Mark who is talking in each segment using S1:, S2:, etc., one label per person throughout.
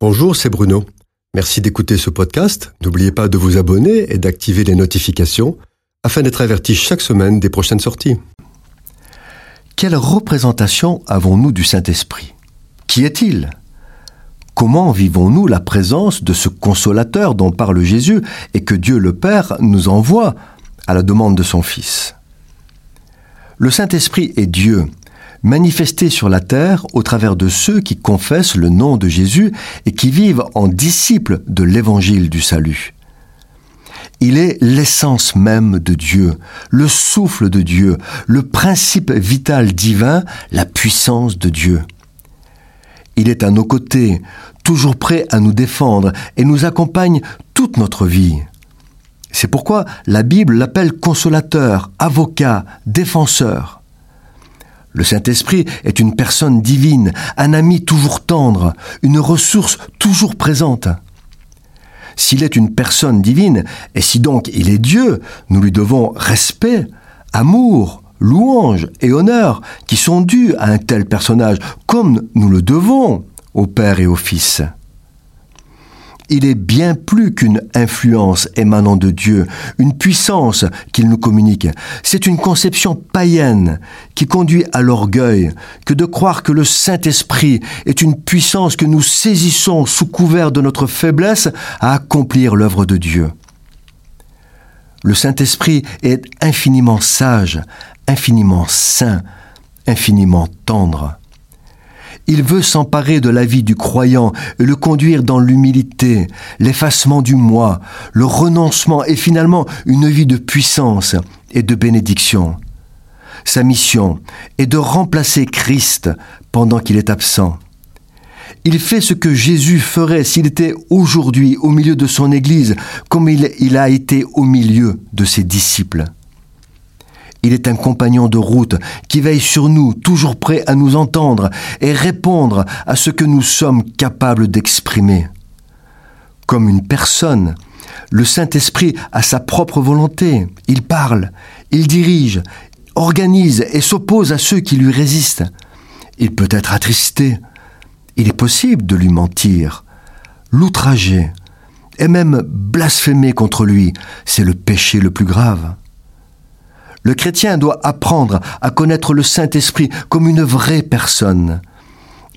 S1: Bonjour, c'est Bruno. Merci d'écouter ce podcast. N'oubliez pas de vous abonner et d'activer les notifications afin d'être averti chaque semaine des prochaines sorties.
S2: Quelle représentation avons-nous du Saint-Esprit? Qui est-il? Comment vivons-nous la présence de ce consolateur dont parle Jésus et que Dieu le Père nous envoie à la demande de son Fils? Le Saint-Esprit est Dieu, manifesté sur la terre au travers de ceux qui confessent le nom de Jésus et qui vivent en disciples de l'évangile du salut. Il est l'essence même de Dieu, le souffle de Dieu, le principe vital divin, la puissance de Dieu. Il est à nos côtés, toujours prêt à nous défendre et nous accompagne toute notre vie. C'est pourquoi la Bible l'appelle consolateur, avocat, défenseur. Le Saint-Esprit est une personne divine, un ami toujours tendre, une ressource toujours présente. S'il est une personne divine, et si donc il est Dieu, nous lui devons respect, amour, louange et honneur qui sont dus à un tel personnage, comme nous le devons au Père et au Fils il est bien plus qu'une influence émanant de Dieu, une puissance qu'il nous communique. C'est une conception païenne qui conduit à l'orgueil que de croire que le Saint-Esprit est une puissance que nous saisissons sous couvert de notre faiblesse à accomplir l'œuvre de Dieu. Le Saint-Esprit est infiniment sage, infiniment saint, infiniment tendre. Il veut s'emparer de la vie du croyant et le conduire dans l'humilité, l'effacement du moi, le renoncement et finalement une vie de puissance et de bénédiction. Sa mission est de remplacer Christ pendant qu'il est absent. Il fait ce que Jésus ferait s'il était aujourd'hui au milieu de son Église, comme il, il a été au milieu de ses disciples. Il est un compagnon de route qui veille sur nous, toujours prêt à nous entendre et répondre à ce que nous sommes capables d'exprimer. Comme une personne, le Saint-Esprit a sa propre volonté. Il parle, il dirige, organise et s'oppose à ceux qui lui résistent. Il peut être attristé. Il est possible de lui mentir, l'outrager et même blasphémer contre lui. C'est le péché le plus grave. Le chrétien doit apprendre à connaître le Saint-Esprit comme une vraie personne.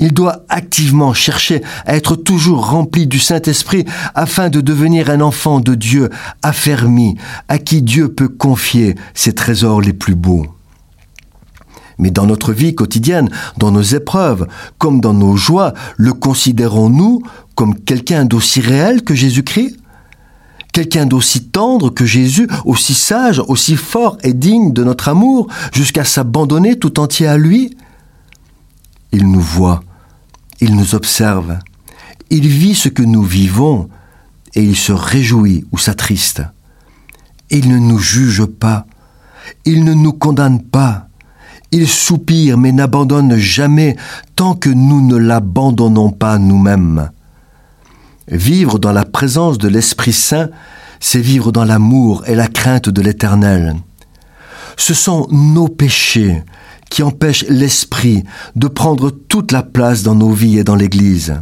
S2: Il doit activement chercher à être toujours rempli du Saint-Esprit afin de devenir un enfant de Dieu affermi, à qui Dieu peut confier ses trésors les plus beaux. Mais dans notre vie quotidienne, dans nos épreuves, comme dans nos joies, le considérons-nous comme quelqu'un d'aussi réel que Jésus-Christ? Quelqu'un d'aussi tendre que Jésus, aussi sage, aussi fort et digne de notre amour, jusqu'à s'abandonner tout entier à lui? Il nous voit, il nous observe, il vit ce que nous vivons, et il se réjouit ou s'attriste. Il ne nous juge pas, il ne nous condamne pas, il soupire mais n'abandonne jamais tant que nous ne l'abandonnons pas nous-mêmes. Vivre dans la présence de l'Esprit Saint, c'est vivre dans l'amour et la crainte de l'Éternel. Ce sont nos péchés qui empêchent l'Esprit de prendre toute la place dans nos vies et dans l'Église.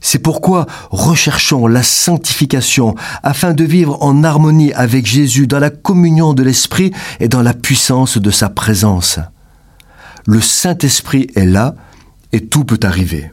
S2: C'est pourquoi recherchons la sanctification afin de vivre en harmonie avec Jésus dans la communion de l'Esprit et dans la puissance de sa présence. Le Saint-Esprit est là et tout peut arriver.